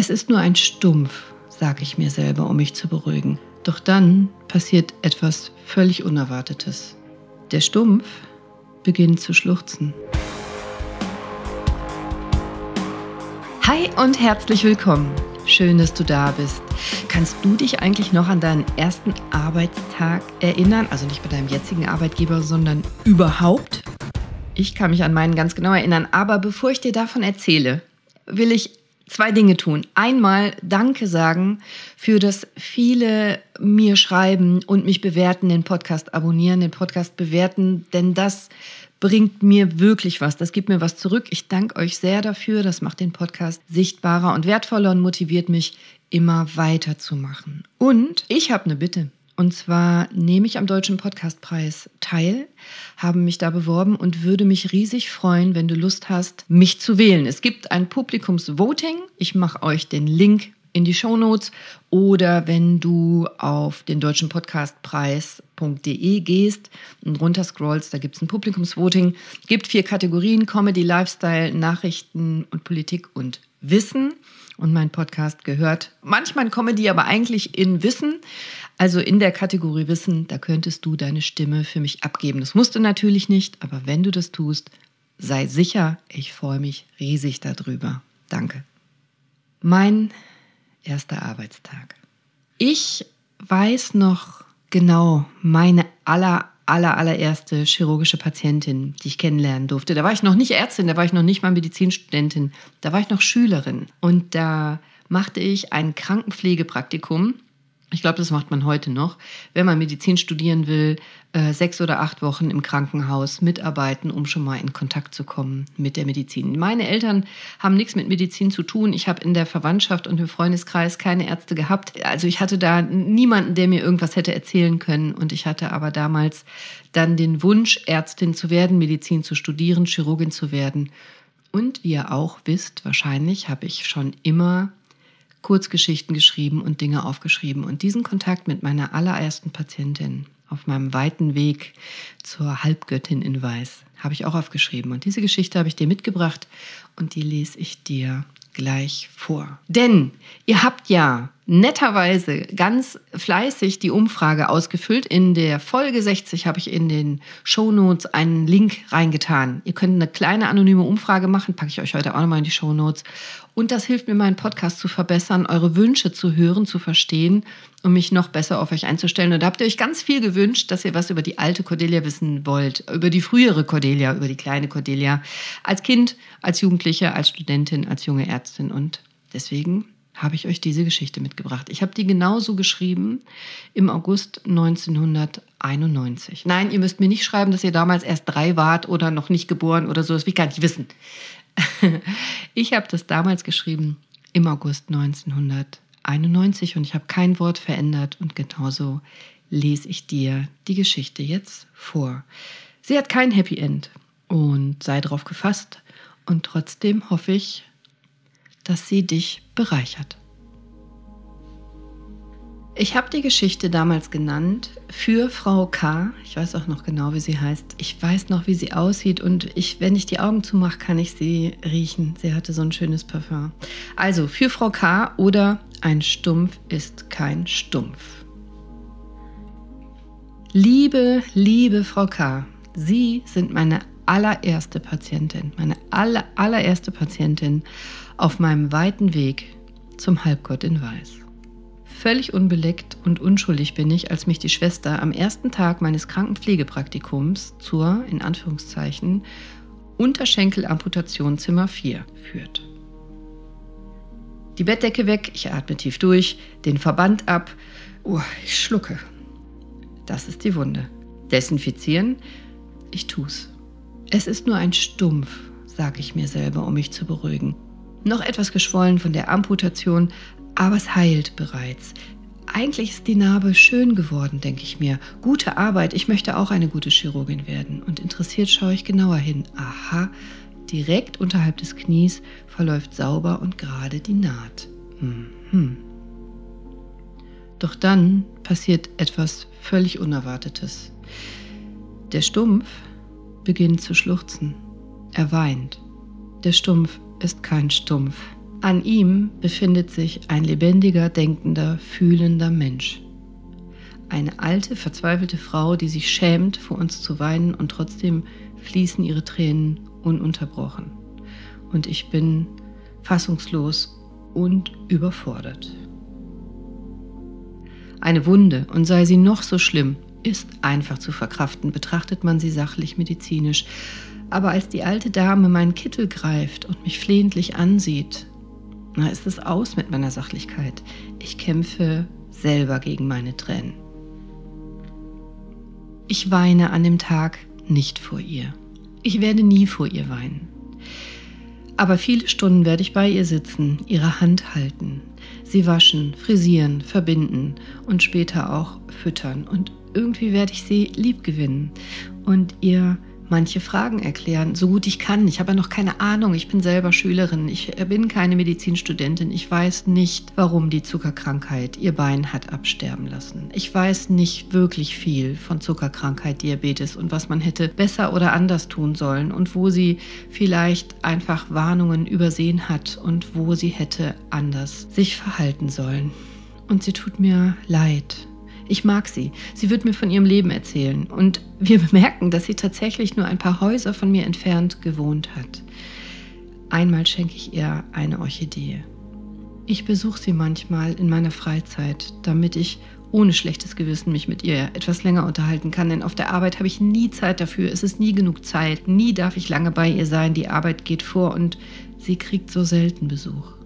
Es ist nur ein Stumpf, sage ich mir selber, um mich zu beruhigen. Doch dann passiert etwas völlig Unerwartetes. Der Stumpf beginnt zu schluchzen. Hi und herzlich willkommen. Schön, dass du da bist. Kannst du dich eigentlich noch an deinen ersten Arbeitstag erinnern? Also nicht bei deinem jetzigen Arbeitgeber, sondern überhaupt? Ich kann mich an meinen ganz genau erinnern. Aber bevor ich dir davon erzähle, will ich zwei Dinge tun. Einmal Danke sagen für das viele mir schreiben und mich bewerten, den Podcast abonnieren, den Podcast bewerten, denn das bringt mir wirklich was. Das gibt mir was zurück. Ich danke euch sehr dafür. Das macht den Podcast sichtbarer und wertvoller und motiviert mich immer weiterzumachen. Und ich habe eine Bitte. Und zwar nehme ich am Deutschen Podcastpreis teil, habe mich da beworben und würde mich riesig freuen, wenn du Lust hast, mich zu wählen. Es gibt ein Publikumsvoting. Ich mache euch den Link in die Show Notes oder wenn du auf den deutschen Podcastpreis.de gehst und runterscrollst, da gibt es ein Publikumsvoting. Gibt vier Kategorien: Comedy, Lifestyle, Nachrichten und Politik und Wissen. Und mein Podcast gehört manchmal in Comedy, aber eigentlich in Wissen. Also in der Kategorie Wissen, da könntest du deine Stimme für mich abgeben. Das musst du natürlich nicht, aber wenn du das tust, sei sicher, ich freue mich riesig darüber. Danke. Mein erster Arbeitstag. Ich weiß noch genau meine aller, aller, allererste chirurgische Patientin, die ich kennenlernen durfte. Da war ich noch nicht Ärztin, da war ich noch nicht mal Medizinstudentin, da war ich noch Schülerin. Und da machte ich ein Krankenpflegepraktikum ich glaube, das macht man heute noch. Wenn man Medizin studieren will, äh, sechs oder acht Wochen im Krankenhaus mitarbeiten, um schon mal in Kontakt zu kommen mit der Medizin. Meine Eltern haben nichts mit Medizin zu tun. Ich habe in der Verwandtschaft und im Freundeskreis keine Ärzte gehabt. Also ich hatte da niemanden, der mir irgendwas hätte erzählen können. Und ich hatte aber damals dann den Wunsch, Ärztin zu werden, Medizin zu studieren, Chirurgin zu werden. Und wie ihr auch wisst, wahrscheinlich habe ich schon immer Kurzgeschichten geschrieben und Dinge aufgeschrieben. Und diesen Kontakt mit meiner allerersten Patientin auf meinem weiten Weg zur Halbgöttin in Weiß habe ich auch aufgeschrieben. Und diese Geschichte habe ich dir mitgebracht und die lese ich dir gleich vor. Denn ihr habt ja netterweise ganz fleißig die Umfrage ausgefüllt. In der Folge 60 habe ich in den Show Notes einen Link reingetan. Ihr könnt eine kleine anonyme Umfrage machen, packe ich euch heute auch nochmal in die Show Notes. Und das hilft mir, meinen Podcast zu verbessern, eure Wünsche zu hören, zu verstehen um mich noch besser auf euch einzustellen. Und da habt ihr euch ganz viel gewünscht, dass ihr was über die alte Cordelia wissen wollt, über die frühere Cordelia, über die kleine Cordelia, als Kind, als Jugendliche, als Studentin, als junge Ärztin. Und deswegen habe ich euch diese Geschichte mitgebracht. Ich habe die genauso geschrieben im August 1991. Nein, ihr müsst mir nicht schreiben, dass ihr damals erst drei wart oder noch nicht geboren oder so. Das will ich gar nicht wissen. Ich habe das damals geschrieben im August 1991 und ich habe kein Wort verändert und genauso lese ich dir die Geschichte jetzt vor. Sie hat kein Happy End und sei darauf gefasst und trotzdem hoffe ich, dass sie dich bereichert. Ich habe die Geschichte damals genannt für Frau K. Ich weiß auch noch genau, wie sie heißt. Ich weiß noch, wie sie aussieht und ich, wenn ich die Augen zumache, kann ich sie riechen. Sie hatte so ein schönes Parfum. Also für Frau K. oder ein Stumpf ist kein Stumpf. Liebe, liebe Frau K., Sie sind meine allererste Patientin, meine aller, allererste Patientin auf meinem weiten Weg zum Halbgott in Weiß. Völlig unbeleckt und unschuldig bin ich, als mich die Schwester am ersten Tag meines Krankenpflegepraktikums zur, in Anführungszeichen, Unterschenkelamputation Zimmer 4 führt. Die Bettdecke weg, ich atme tief durch, den Verband ab. Oh, ich schlucke. Das ist die Wunde. Desinfizieren? Ich tu's. Es ist nur ein Stumpf, sage ich mir selber, um mich zu beruhigen. Noch etwas geschwollen von der Amputation, aber es heilt bereits. Eigentlich ist die Narbe schön geworden, denke ich mir. Gute Arbeit, ich möchte auch eine gute Chirurgin werden. Und interessiert schaue ich genauer hin. Aha, direkt unterhalb des Knies verläuft sauber und gerade die Naht. Mhm. Doch dann passiert etwas völlig Unerwartetes. Der Stumpf beginnt zu schluchzen. Er weint. Der Stumpf ist kein Stumpf. An ihm befindet sich ein lebendiger, denkender, fühlender Mensch. Eine alte, verzweifelte Frau, die sich schämt, vor uns zu weinen und trotzdem fließen ihre Tränen ununterbrochen. Und ich bin fassungslos und überfordert. Eine Wunde, und sei sie noch so schlimm, ist einfach zu verkraften, betrachtet man sie sachlich medizinisch. Aber als die alte Dame meinen Kittel greift und mich flehentlich ansieht, na, ist es aus mit meiner Sachlichkeit. Ich kämpfe selber gegen meine Tränen. Ich weine an dem Tag nicht vor ihr. Ich werde nie vor ihr weinen. Aber viele Stunden werde ich bei ihr sitzen, ihre Hand halten, sie waschen, frisieren, verbinden und später auch füttern. Und irgendwie werde ich sie lieb gewinnen und ihr manche Fragen erklären, so gut ich kann. Ich habe ja noch keine Ahnung. Ich bin selber Schülerin. Ich bin keine Medizinstudentin. Ich weiß nicht, warum die Zuckerkrankheit ihr Bein hat absterben lassen. Ich weiß nicht wirklich viel von Zuckerkrankheit, Diabetes und was man hätte besser oder anders tun sollen und wo sie vielleicht einfach Warnungen übersehen hat und wo sie hätte anders sich verhalten sollen. Und sie tut mir leid. Ich mag sie. Sie wird mir von ihrem Leben erzählen. Und wir bemerken, dass sie tatsächlich nur ein paar Häuser von mir entfernt gewohnt hat. Einmal schenke ich ihr eine Orchidee. Ich besuche sie manchmal in meiner Freizeit, damit ich ohne schlechtes Gewissen mich mit ihr etwas länger unterhalten kann, denn auf der Arbeit habe ich nie Zeit dafür, es ist nie genug Zeit, nie darf ich lange bei ihr sein, die Arbeit geht vor und sie kriegt so selten Besuch.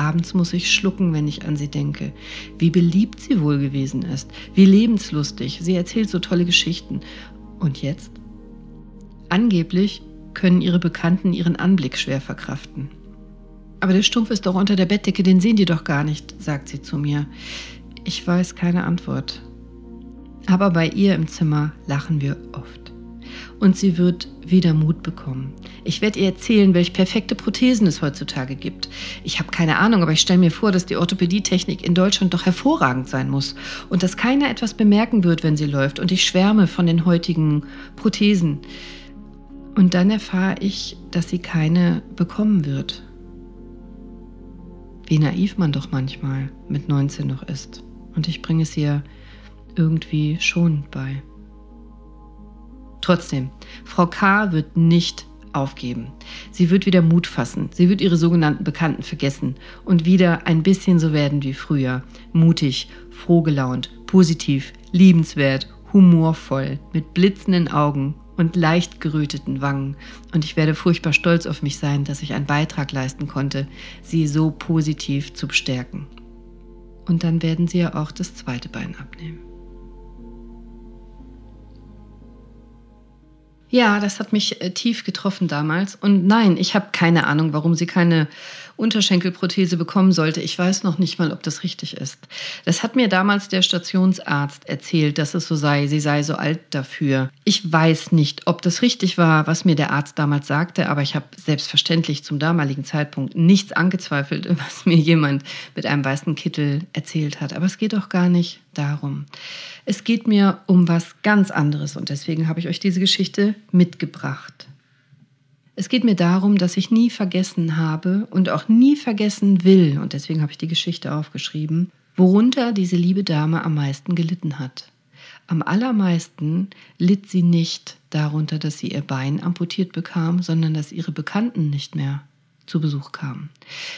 Abends muss ich schlucken, wenn ich an sie denke. Wie beliebt sie wohl gewesen ist, wie lebenslustig. Sie erzählt so tolle Geschichten. Und jetzt? Angeblich können ihre Bekannten ihren Anblick schwer verkraften. Aber der Stumpf ist doch unter der Bettdecke, den sehen die doch gar nicht, sagt sie zu mir. Ich weiß keine Antwort. Aber bei ihr im Zimmer lachen wir oft und sie wird wieder Mut bekommen. Ich werde ihr erzählen, welche perfekte Prothesen es heutzutage gibt. Ich habe keine Ahnung, aber ich stelle mir vor, dass die Orthopädietechnik in Deutschland doch hervorragend sein muss und dass keiner etwas bemerken wird, wenn sie läuft. Und ich schwärme von den heutigen Prothesen. Und dann erfahre ich, dass sie keine bekommen wird. Wie naiv man doch manchmal mit 19 noch ist. Und ich bringe es ihr irgendwie schonend bei. Trotzdem, Frau K. wird nicht aufgeben. Sie wird wieder Mut fassen. Sie wird ihre sogenannten Bekannten vergessen und wieder ein bisschen so werden wie früher. Mutig, frohgelaunt, positiv, liebenswert, humorvoll, mit blitzenden Augen und leicht geröteten Wangen. Und ich werde furchtbar stolz auf mich sein, dass ich einen Beitrag leisten konnte, sie so positiv zu bestärken. Und dann werden sie ja auch das zweite Bein abnehmen. Ja, das hat mich äh, tief getroffen damals. Und nein, ich habe keine Ahnung, warum sie keine Unterschenkelprothese bekommen sollte. Ich weiß noch nicht mal, ob das richtig ist. Das hat mir damals der Stationsarzt erzählt, dass es so sei. Sie sei so alt dafür. Ich weiß nicht, ob das richtig war, was mir der Arzt damals sagte, aber ich habe selbstverständlich zum damaligen Zeitpunkt nichts angezweifelt, was mir jemand mit einem weißen Kittel erzählt hat. Aber es geht doch gar nicht darum. Es geht mir um was ganz anderes und deswegen habe ich euch diese Geschichte mitgebracht. Es geht mir darum, dass ich nie vergessen habe und auch nie vergessen will, und deswegen habe ich die Geschichte aufgeschrieben, worunter diese liebe Dame am meisten gelitten hat. Am allermeisten litt sie nicht darunter, dass sie ihr Bein amputiert bekam, sondern dass ihre Bekannten nicht mehr zu Besuch kamen.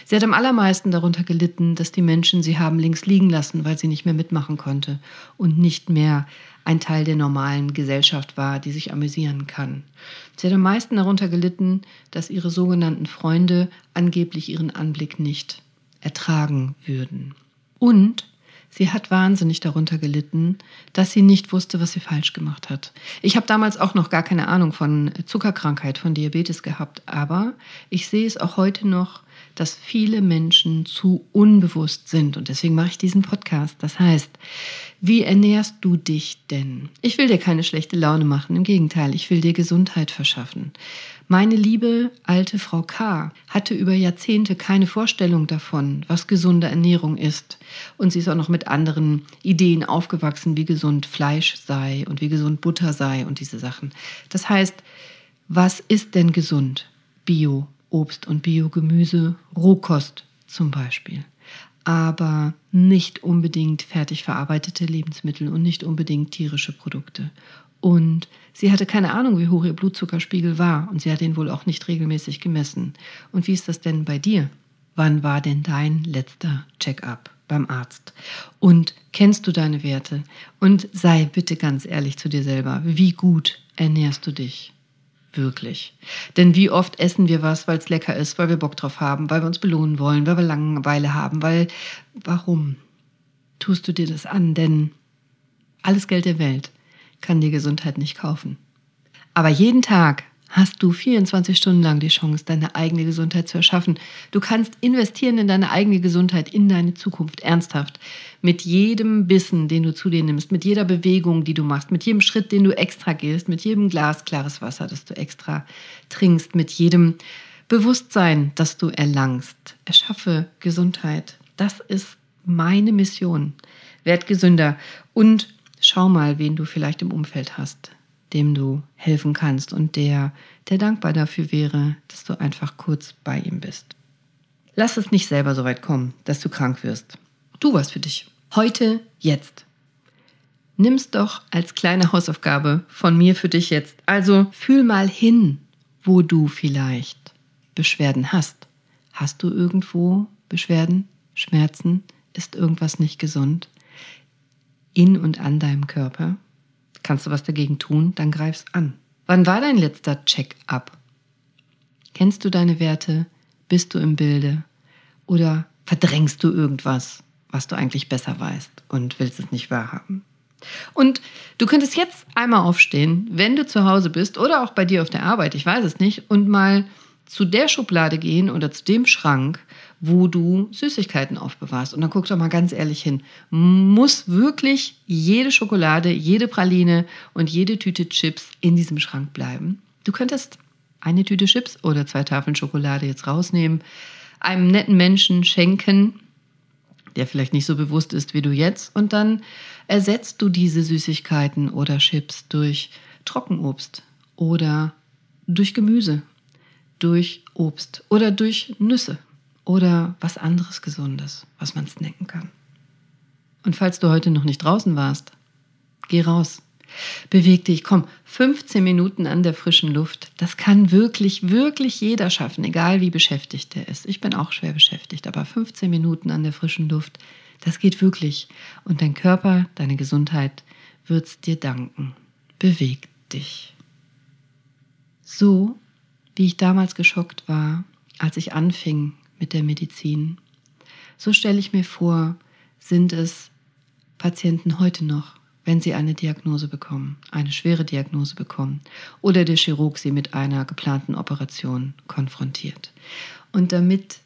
Sie hat am allermeisten darunter gelitten, dass die Menschen sie haben links liegen lassen, weil sie nicht mehr mitmachen konnte und nicht mehr ein Teil der normalen Gesellschaft war, die sich amüsieren kann. Sie hat am meisten darunter gelitten, dass ihre sogenannten Freunde angeblich ihren Anblick nicht ertragen würden. Und sie hat wahnsinnig darunter gelitten, dass sie nicht wusste, was sie falsch gemacht hat. Ich habe damals auch noch gar keine Ahnung von Zuckerkrankheit, von Diabetes gehabt, aber ich sehe es auch heute noch, dass viele Menschen zu unbewusst sind. Und deswegen mache ich diesen Podcast. Das heißt, wie ernährst du dich denn? Ich will dir keine schlechte Laune machen, im Gegenteil, ich will dir Gesundheit verschaffen. Meine liebe alte Frau K. hatte über Jahrzehnte keine Vorstellung davon, was gesunde Ernährung ist. Und sie ist auch noch mit anderen Ideen aufgewachsen, wie gesund Fleisch sei und wie gesund Butter sei und diese Sachen. Das heißt, was ist denn gesund? Bio Obst und Biogemüse, Rohkost zum Beispiel. Aber nicht unbedingt fertig verarbeitete Lebensmittel und nicht unbedingt tierische Produkte. Und sie hatte keine Ahnung, wie hoch ihr Blutzuckerspiegel war und sie hat ihn wohl auch nicht regelmäßig gemessen. Und wie ist das denn bei dir? Wann war denn dein letzter Check-up beim Arzt? Und kennst du deine Werte? Und sei bitte ganz ehrlich zu dir selber. Wie gut ernährst du dich? Wirklich. Denn wie oft essen wir was, weil es lecker ist, weil wir Bock drauf haben, weil wir uns belohnen wollen, weil wir Langeweile haben, weil warum tust du dir das an? Denn alles Geld der Welt kann dir Gesundheit nicht kaufen. Aber jeden Tag hast du 24 Stunden lang die Chance, deine eigene Gesundheit zu erschaffen. Du kannst investieren in deine eigene Gesundheit, in deine Zukunft, ernsthaft. Mit jedem Bissen, den du zu dir nimmst, mit jeder Bewegung, die du machst, mit jedem Schritt, den du extra gehst, mit jedem Glas klares Wasser, das du extra trinkst, mit jedem Bewusstsein, das du erlangst. Erschaffe Gesundheit. Das ist meine Mission. Werd gesünder und schau mal, wen du vielleicht im Umfeld hast dem du helfen kannst und der, der dankbar dafür wäre, dass du einfach kurz bei ihm bist. Lass es nicht selber so weit kommen, dass du krank wirst. Tu was für dich. Heute, jetzt. Nimm's doch als kleine Hausaufgabe von mir für dich jetzt. Also fühl mal hin, wo du vielleicht Beschwerden hast. Hast du irgendwo Beschwerden, Schmerzen? Ist irgendwas nicht gesund? In und an deinem Körper? Kannst du was dagegen tun? Dann greif's an. Wann war dein letzter Check-up? Kennst du deine Werte? Bist du im Bilde? Oder verdrängst du irgendwas, was du eigentlich besser weißt und willst es nicht wahrhaben? Und du könntest jetzt einmal aufstehen, wenn du zu Hause bist oder auch bei dir auf der Arbeit, ich weiß es nicht, und mal zu der Schublade gehen oder zu dem Schrank, wo du Süßigkeiten aufbewahrst. Und dann guck doch mal ganz ehrlich hin. Muss wirklich jede Schokolade, jede Praline und jede Tüte Chips in diesem Schrank bleiben? Du könntest eine Tüte Chips oder zwei Tafeln Schokolade jetzt rausnehmen, einem netten Menschen schenken, der vielleicht nicht so bewusst ist wie du jetzt, und dann ersetzt du diese Süßigkeiten oder Chips durch Trockenobst oder durch Gemüse, durch Obst oder durch Nüsse oder was anderes Gesundes, was man snacken kann. Und falls du heute noch nicht draußen warst, geh raus. Beweg dich, komm, 15 Minuten an der frischen Luft. Das kann wirklich, wirklich jeder schaffen, egal wie beschäftigt er ist. Ich bin auch schwer beschäftigt, aber 15 Minuten an der frischen Luft, das geht wirklich. Und dein Körper, deine Gesundheit wird's dir danken. Beweg dich. So, wie ich damals geschockt war, als ich anfing, mit der Medizin. So stelle ich mir vor, sind es Patienten heute noch, wenn sie eine Diagnose bekommen, eine schwere Diagnose bekommen oder der Chirurg sie mit einer geplanten Operation konfrontiert. Und damit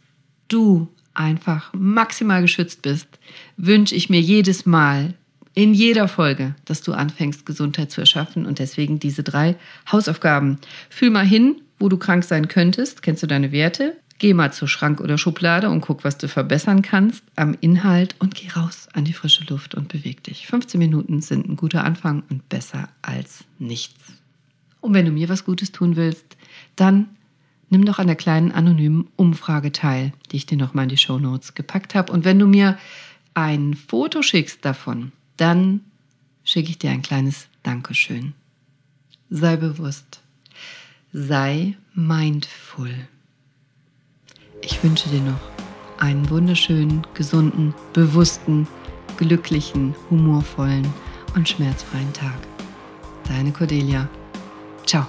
du einfach maximal geschützt bist, wünsche ich mir jedes Mal in jeder Folge, dass du anfängst, Gesundheit zu erschaffen und deswegen diese drei Hausaufgaben. Fühl mal hin, wo du krank sein könntest. Kennst du deine Werte? Geh mal zur Schrank oder Schublade und guck, was du verbessern kannst am Inhalt und geh raus an die frische Luft und beweg dich. 15 Minuten sind ein guter Anfang und besser als nichts. Und wenn du mir was Gutes tun willst, dann nimm doch an der kleinen anonymen Umfrage teil, die ich dir nochmal in die Show Notes gepackt habe. Und wenn du mir ein Foto schickst davon, dann schicke ich dir ein kleines Dankeschön. Sei bewusst. Sei mindful. Ich wünsche dir noch einen wunderschönen, gesunden, bewussten, glücklichen, humorvollen und schmerzfreien Tag. Deine Cordelia. Ciao.